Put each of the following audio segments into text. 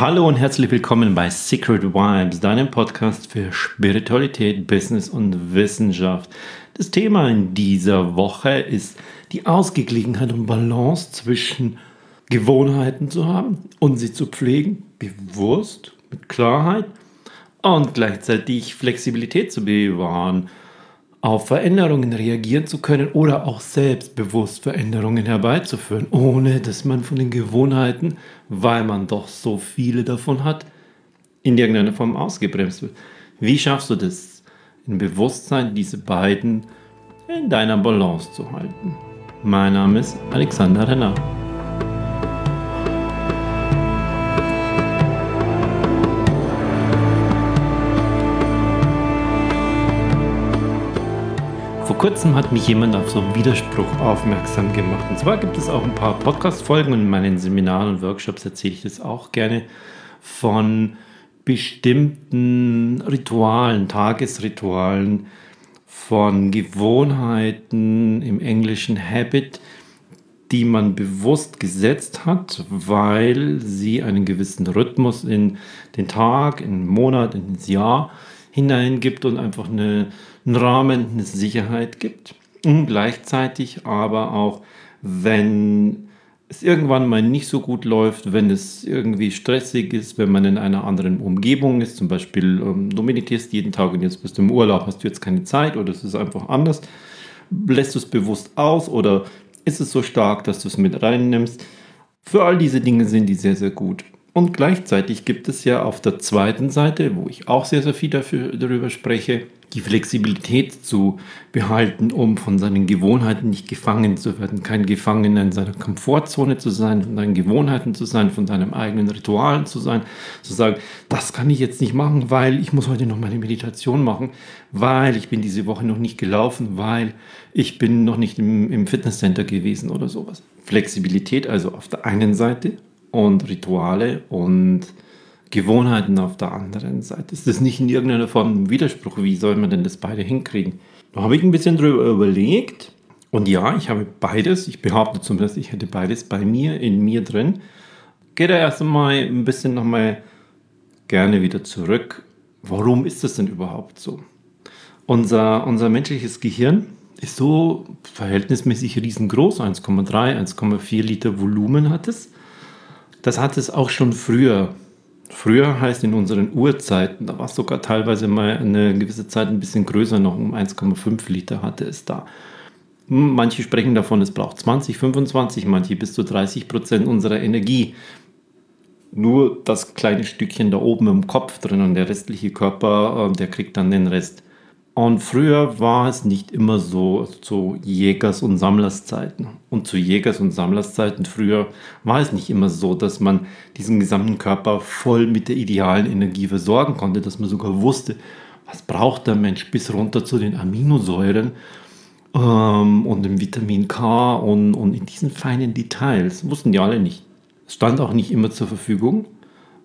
Hallo und herzlich willkommen bei Secret Vibes, deinem Podcast für Spiritualität, Business und Wissenschaft. Das Thema in dieser Woche ist die Ausgeglichenheit und Balance zwischen Gewohnheiten zu haben und sie zu pflegen, bewusst, mit Klarheit und gleichzeitig Flexibilität zu bewahren auf Veränderungen reagieren zu können oder auch selbstbewusst Veränderungen herbeizuführen, ohne dass man von den Gewohnheiten, weil man doch so viele davon hat, in irgendeiner Form ausgebremst wird. Wie schaffst du das, im Bewusstsein diese beiden in deiner Balance zu halten? Mein Name ist Alexander Renner. Kurzem hat mich jemand auf so einen Widerspruch aufmerksam gemacht. Und zwar gibt es auch ein paar Podcast-Folgen und in meinen Seminaren und Workshops erzähle ich das auch gerne von bestimmten Ritualen, Tagesritualen, von Gewohnheiten im englischen Habit, die man bewusst gesetzt hat, weil sie einen gewissen Rhythmus in den Tag, in den Monat, in das Jahr hineingibt und einfach eine, einen Rahmen, eine Sicherheit gibt. Und gleichzeitig aber auch, wenn es irgendwann mal nicht so gut läuft, wenn es irgendwie stressig ist, wenn man in einer anderen Umgebung ist, zum Beispiel ähm, du meditierst jeden Tag und jetzt bist du im Urlaub, hast du jetzt keine Zeit oder es ist einfach anders, lässt du es bewusst aus oder ist es so stark, dass du es mit reinnimmst. Für all diese Dinge sind die sehr, sehr gut. Und gleichzeitig gibt es ja auf der zweiten Seite, wo ich auch sehr, sehr viel dafür, darüber spreche, die Flexibilität zu behalten, um von seinen Gewohnheiten nicht gefangen zu werden, kein Gefangener in seiner Komfortzone zu sein, von seinen Gewohnheiten zu sein, von seinen eigenen Ritualen zu sein, zu sagen, das kann ich jetzt nicht machen, weil ich muss heute noch meine Meditation machen, weil ich bin diese Woche noch nicht gelaufen, weil ich bin noch nicht im, im Fitnesscenter gewesen oder sowas. Flexibilität also auf der einen Seite und Rituale und Gewohnheiten auf der anderen Seite. Ist das nicht in irgendeiner Form ein Widerspruch? Wie soll man denn das beide hinkriegen? Da habe ich ein bisschen drüber überlegt. Und ja, ich habe beides. Ich behaupte zumindest, ich hätte beides bei mir, in mir drin. Gehe da erst einmal ein bisschen nochmal gerne wieder zurück. Warum ist das denn überhaupt so? Unser, unser menschliches Gehirn ist so verhältnismäßig riesengroß. 1,3, 1,4 Liter Volumen hat es. Das hat es auch schon früher. Früher heißt in unseren Urzeiten, da war es sogar teilweise mal eine gewisse Zeit ein bisschen größer, noch um 1,5 Liter hatte es da. Manche sprechen davon, es braucht 20, 25, manche bis zu 30 Prozent unserer Energie. Nur das kleine Stückchen da oben im Kopf drin und der restliche Körper, äh, der kriegt dann den Rest. Und früher war es nicht immer so zu Jägers- und Sammlerszeiten. Und zu Jägers- und Sammlerszeiten früher war es nicht immer so, dass man diesen gesamten Körper voll mit der idealen Energie versorgen konnte, dass man sogar wusste, was braucht der Mensch bis runter zu den Aminosäuren ähm, und dem Vitamin K und, und in diesen feinen Details. Wussten die alle nicht. Es stand auch nicht immer zur Verfügung.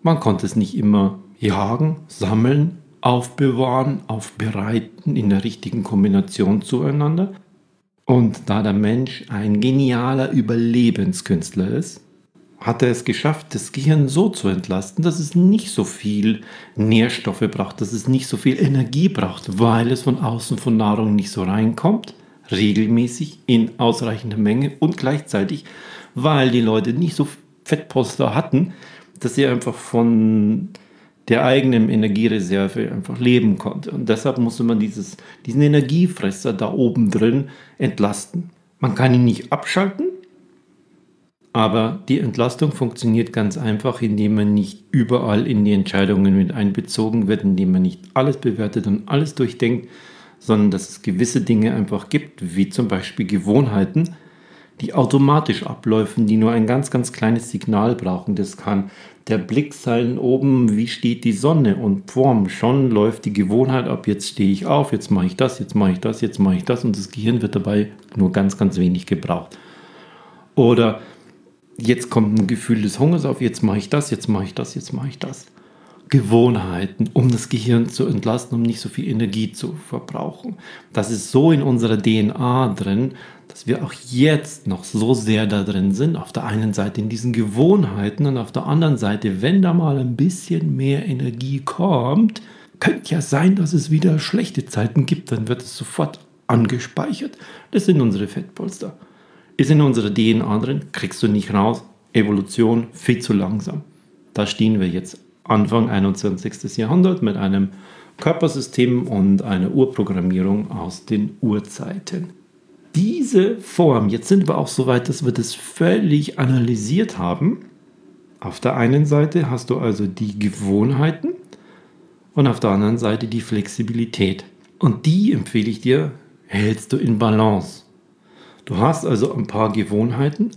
Man konnte es nicht immer jagen, sammeln, aufbewahren, aufbereiten in der richtigen Kombination zueinander. Und da der Mensch ein genialer Überlebenskünstler ist, hat er es geschafft, das Gehirn so zu entlasten, dass es nicht so viel Nährstoffe braucht, dass es nicht so viel Energie braucht, weil es von außen von Nahrung nicht so reinkommt, regelmäßig in ausreichender Menge und gleichzeitig, weil die Leute nicht so Fettposter hatten, dass sie einfach von der eigenen Energiereserve einfach leben konnte. Und deshalb musste man dieses, diesen Energiefresser da oben drin entlasten. Man kann ihn nicht abschalten, aber die Entlastung funktioniert ganz einfach, indem man nicht überall in die Entscheidungen mit einbezogen wird, indem man nicht alles bewertet und alles durchdenkt, sondern dass es gewisse Dinge einfach gibt, wie zum Beispiel Gewohnheiten, die automatisch abläufen, die nur ein ganz, ganz kleines Signal brauchen. Das kann der Blick sein oben, wie steht die Sonne und vorm schon läuft die Gewohnheit ab, jetzt stehe ich auf, jetzt mache ich das, jetzt mache ich das, jetzt mache ich das und das Gehirn wird dabei nur ganz, ganz wenig gebraucht. Oder jetzt kommt ein Gefühl des Hungers auf, jetzt mache ich das, jetzt mache ich das, jetzt mache ich das. Gewohnheiten, um das Gehirn zu entlasten, um nicht so viel Energie zu verbrauchen. Das ist so in unserer DNA drin, dass wir auch jetzt noch so sehr da drin sind. Auf der einen Seite in diesen Gewohnheiten und auf der anderen Seite, wenn da mal ein bisschen mehr Energie kommt, könnte ja sein, dass es wieder schlechte Zeiten gibt, dann wird es sofort angespeichert. Das sind unsere Fettpolster. Ist in unserer DNA drin, kriegst du nicht raus. Evolution viel zu langsam. Da stehen wir jetzt Anfang 21. Jahrhundert mit einem Körpersystem und einer Urprogrammierung aus den Urzeiten. Diese Form, jetzt sind wir auch so weit, dass wir das völlig analysiert haben. Auf der einen Seite hast du also die Gewohnheiten und auf der anderen Seite die Flexibilität. Und die empfehle ich dir, hältst du in Balance. Du hast also ein paar Gewohnheiten,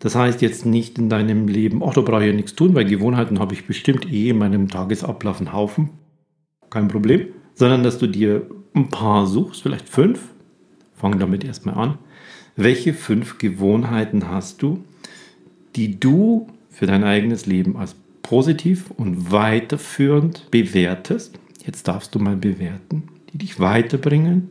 das heißt jetzt nicht in deinem Leben, ach, da brauche ich ja nichts tun, weil Gewohnheiten habe ich bestimmt eh in meinem Tagesablauf einen Haufen. Kein Problem. Sondern dass du dir ein paar suchst, vielleicht fünf. Fang damit erstmal an. Welche fünf Gewohnheiten hast du, die du für dein eigenes Leben als positiv und weiterführend bewertest? Jetzt darfst du mal bewerten, die dich weiterbringen,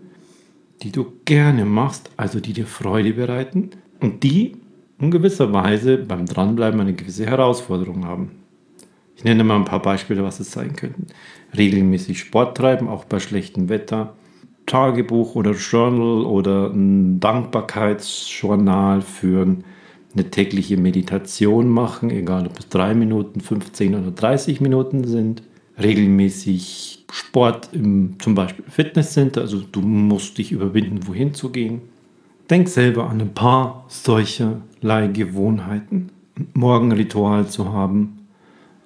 die du gerne machst, also die dir Freude bereiten und die in gewisser Weise beim Dranbleiben eine gewisse Herausforderung haben. Ich nenne mal ein paar Beispiele, was es sein könnten. Regelmäßig Sport treiben, auch bei schlechtem Wetter. Tagebuch oder Journal oder ein Dankbarkeitsjournal führen. Eine tägliche Meditation machen, egal ob es 3 Minuten, 15 oder 30 Minuten sind. Regelmäßig Sport im zum Beispiel Fitnesscenter, also du musst dich überwinden, wohin zu gehen. Denk selber an ein paar solcher Gewohnheiten. Ein Morgenritual zu haben,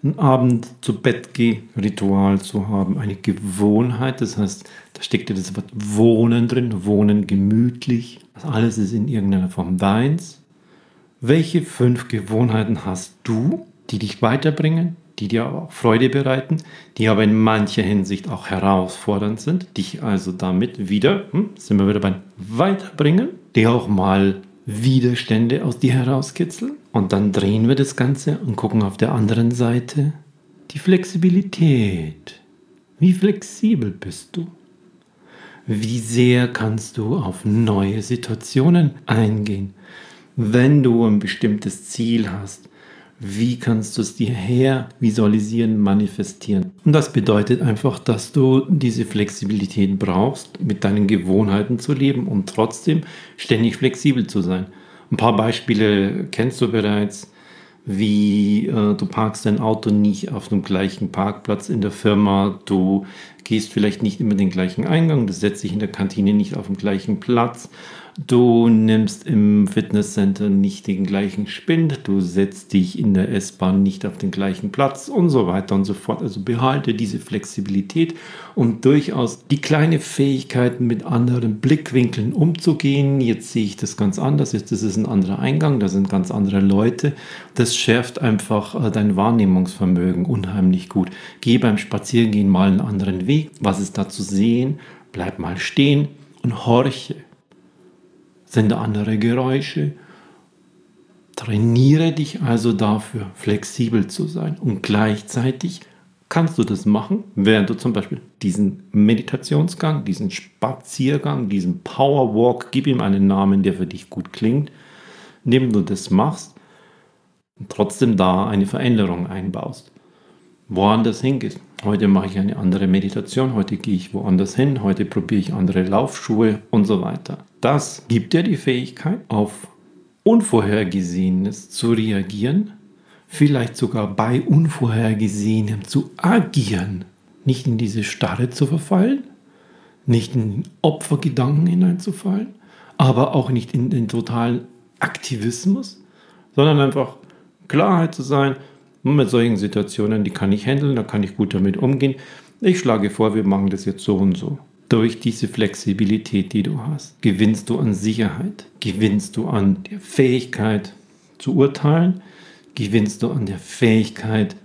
ein Abend zu Bett geh Ritual zu haben, eine Gewohnheit, das heißt, da steckt ja das Wort Wohnen drin, Wohnen gemütlich, das alles ist in irgendeiner Form deins. Welche fünf Gewohnheiten hast du, die dich weiterbringen, die dir aber auch Freude bereiten, die aber in mancher Hinsicht auch herausfordernd sind, dich also damit wieder, hm, sind wir wieder beim Weiterbringen, die auch mal Widerstände aus dir herauskitzeln. Und dann drehen wir das Ganze und gucken auf der anderen Seite die Flexibilität. Wie flexibel bist du? Wie sehr kannst du auf neue Situationen eingehen? Wenn du ein bestimmtes Ziel hast, wie kannst du es dir her visualisieren, manifestieren? Und das bedeutet einfach, dass du diese Flexibilität brauchst, mit deinen Gewohnheiten zu leben und trotzdem ständig flexibel zu sein. Ein paar Beispiele kennst du bereits, wie äh, du parkst dein Auto nicht auf dem gleichen Parkplatz in der Firma, du gehst vielleicht nicht immer den gleichen Eingang, du setzt dich in der Kantine nicht auf dem gleichen Platz Du nimmst im Fitnesscenter nicht den gleichen Spind, du setzt dich in der S-Bahn nicht auf den gleichen Platz und so weiter und so fort. Also behalte diese Flexibilität, um durchaus die kleine Fähigkeit mit anderen Blickwinkeln umzugehen. Jetzt sehe ich das ganz anders, jetzt ist es ein anderer Eingang, da sind ganz andere Leute. Das schärft einfach äh, dein Wahrnehmungsvermögen unheimlich gut. Geh beim Spazierengehen mal einen anderen Weg. Was ist da zu sehen? Bleib mal stehen und horche sind andere Geräusche. Trainiere dich also dafür, flexibel zu sein. Und gleichzeitig kannst du das machen, während du zum Beispiel diesen Meditationsgang, diesen Spaziergang, diesen Powerwalk, gib ihm einen Namen, der für dich gut klingt, indem du das machst und trotzdem da eine Veränderung einbaust. Woanders hingehst. Heute mache ich eine andere Meditation, heute gehe ich woanders hin, heute probiere ich andere Laufschuhe und so weiter. Das gibt dir die Fähigkeit, auf Unvorhergesehenes zu reagieren, vielleicht sogar bei Unvorhergesehenem zu agieren, nicht in diese Starre zu verfallen, nicht in Opfergedanken hineinzufallen, aber auch nicht in den totalen Aktivismus, sondern einfach Klarheit zu sein, mit solchen Situationen, die kann ich handeln, da kann ich gut damit umgehen. Ich schlage vor, wir machen das jetzt so und so. Durch diese Flexibilität, die du hast, gewinnst du an Sicherheit, gewinnst du an der Fähigkeit zu urteilen, gewinnst du an der Fähigkeit,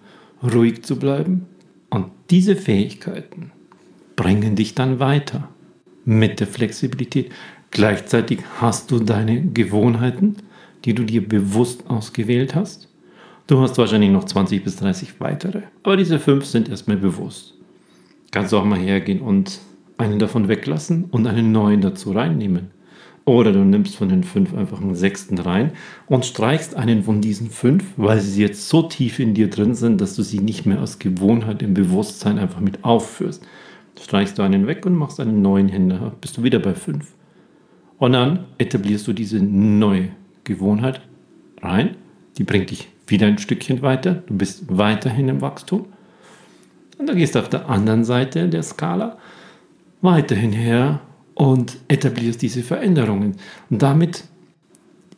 ruhig zu bleiben. Und diese Fähigkeiten bringen dich dann weiter mit der Flexibilität. Gleichzeitig hast du deine Gewohnheiten, die du dir bewusst ausgewählt hast. Du hast wahrscheinlich noch 20 bis 30 weitere. Aber diese fünf sind erstmal bewusst. Kannst du auch mal hergehen und einen davon weglassen und einen neuen dazu reinnehmen. Oder du nimmst von den fünf einfach einen sechsten rein und streichst einen von diesen fünf, weil sie jetzt so tief in dir drin sind, dass du sie nicht mehr aus Gewohnheit im Bewusstsein einfach mit aufführst. Streichst du einen weg und machst einen neuen Händer, bist du wieder bei fünf. Und dann etablierst du diese neue Gewohnheit rein, die bringt dich wieder ein Stückchen weiter, du bist weiterhin im Wachstum. Und dann gehst du auf der anderen Seite der Skala weiterhin her und etablierst diese Veränderungen. Und damit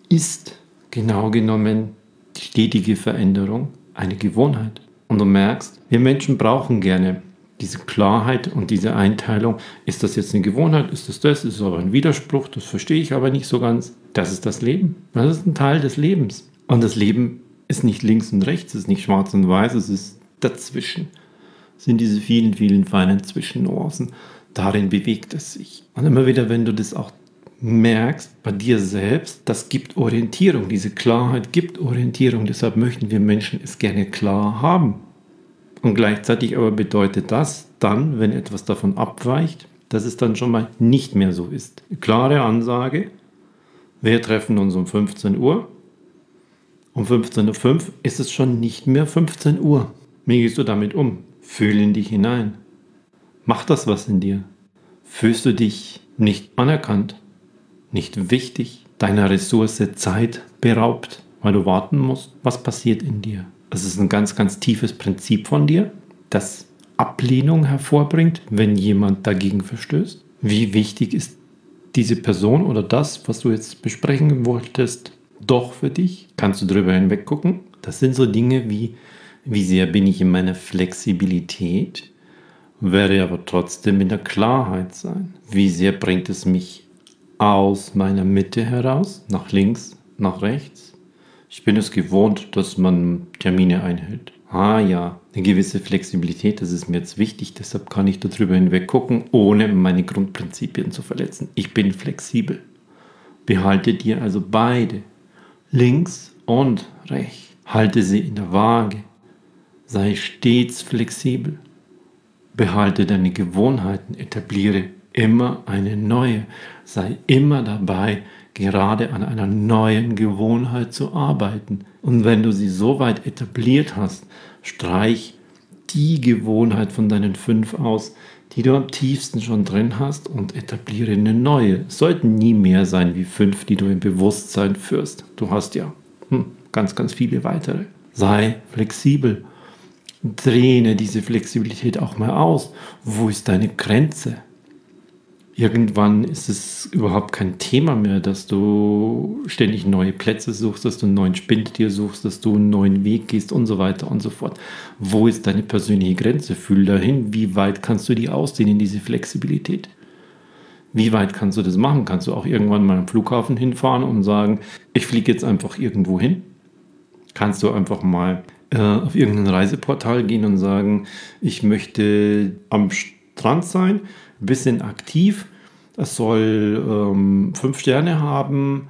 ist genau genommen die stetige Veränderung eine Gewohnheit. Und du merkst, wir Menschen brauchen gerne diese Klarheit und diese Einteilung. Ist das jetzt eine Gewohnheit? Ist das das? Ist es aber ein Widerspruch? Das verstehe ich aber nicht so ganz. Das ist das Leben. Das ist ein Teil des Lebens. Und das Leben ist nicht links und rechts, es ist nicht schwarz und weiß, es ist dazwischen. Es sind diese vielen, vielen feinen Zwischennuancen darin bewegt es sich. Und immer wieder, wenn du das auch merkst bei dir selbst, das gibt Orientierung, diese Klarheit gibt Orientierung. Deshalb möchten wir Menschen es gerne klar haben. Und gleichzeitig aber bedeutet das dann, wenn etwas davon abweicht, dass es dann schon mal nicht mehr so ist. Klare Ansage, wir treffen uns um 15 Uhr. Um 15.05 Uhr ist es schon nicht mehr 15 Uhr. Wie gehst du damit um? Fühl in dich hinein. Macht das was in dir? Fühlst du dich nicht anerkannt, nicht wichtig, deiner Ressource Zeit beraubt, weil du warten musst? Was passiert in dir? Es ist ein ganz, ganz tiefes Prinzip von dir, das Ablehnung hervorbringt, wenn jemand dagegen verstößt. Wie wichtig ist diese Person oder das, was du jetzt besprechen wolltest, doch für dich? Kannst du drüber hinweg gucken? Das sind so Dinge wie, wie sehr bin ich in meiner Flexibilität? Werde aber trotzdem in der Klarheit sein. Wie sehr bringt es mich aus meiner Mitte heraus, nach links, nach rechts? Ich bin es gewohnt, dass man Termine einhält. Ah ja, eine gewisse Flexibilität, das ist mir jetzt wichtig, deshalb kann ich darüber hinweg gucken, ohne meine Grundprinzipien zu verletzen. Ich bin flexibel. Behalte dir also beide, links und rechts. Halte sie in der Waage. Sei stets flexibel. Behalte deine Gewohnheiten, etabliere immer eine neue. Sei immer dabei, gerade an einer neuen Gewohnheit zu arbeiten. Und wenn du sie so weit etabliert hast, streich die Gewohnheit von deinen fünf aus, die du am tiefsten schon drin hast und etabliere eine neue. Es sollten nie mehr sein wie fünf, die du im Bewusstsein führst. Du hast ja hm, ganz, ganz viele weitere. Sei flexibel Dehne diese Flexibilität auch mal aus. Wo ist deine Grenze? Irgendwann ist es überhaupt kein Thema mehr, dass du ständig neue Plätze suchst, dass du einen neuen Spindtier suchst, dass du einen neuen Weg gehst und so weiter und so fort. Wo ist deine persönliche Grenze? Fühl dahin, wie weit kannst du die ausdehnen, diese Flexibilität? Wie weit kannst du das machen? Kannst du auch irgendwann mal am Flughafen hinfahren und sagen, ich fliege jetzt einfach irgendwo hin? Kannst du einfach mal äh, auf irgendein Reiseportal gehen und sagen, ich möchte am Strand sein, ein bisschen aktiv, es soll ähm, fünf Sterne haben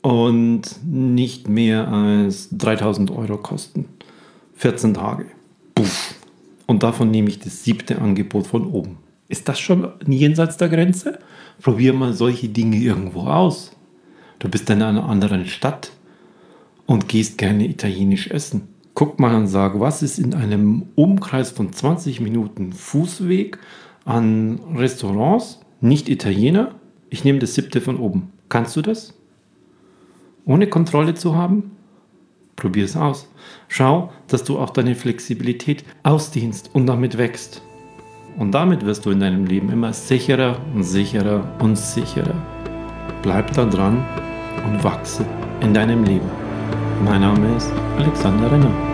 und nicht mehr als 3000 Euro kosten. 14 Tage. Puff. Und davon nehme ich das siebte Angebot von oben. Ist das schon jenseits der Grenze? Probier mal solche Dinge irgendwo aus. Du bist in einer anderen Stadt und gehst gerne italienisch essen guck mal und sag, was ist in einem Umkreis von 20 Minuten Fußweg an Restaurants, nicht Italiener? Ich nehme das siebte von oben. Kannst du das? Ohne Kontrolle zu haben? Probier es aus. Schau, dass du auch deine Flexibilität ausdehnst und damit wächst. Und damit wirst du in deinem Leben immer sicherer und sicherer und sicherer. Bleib da dran und wachse in deinem Leben. Mein Name ist Alexander Renner.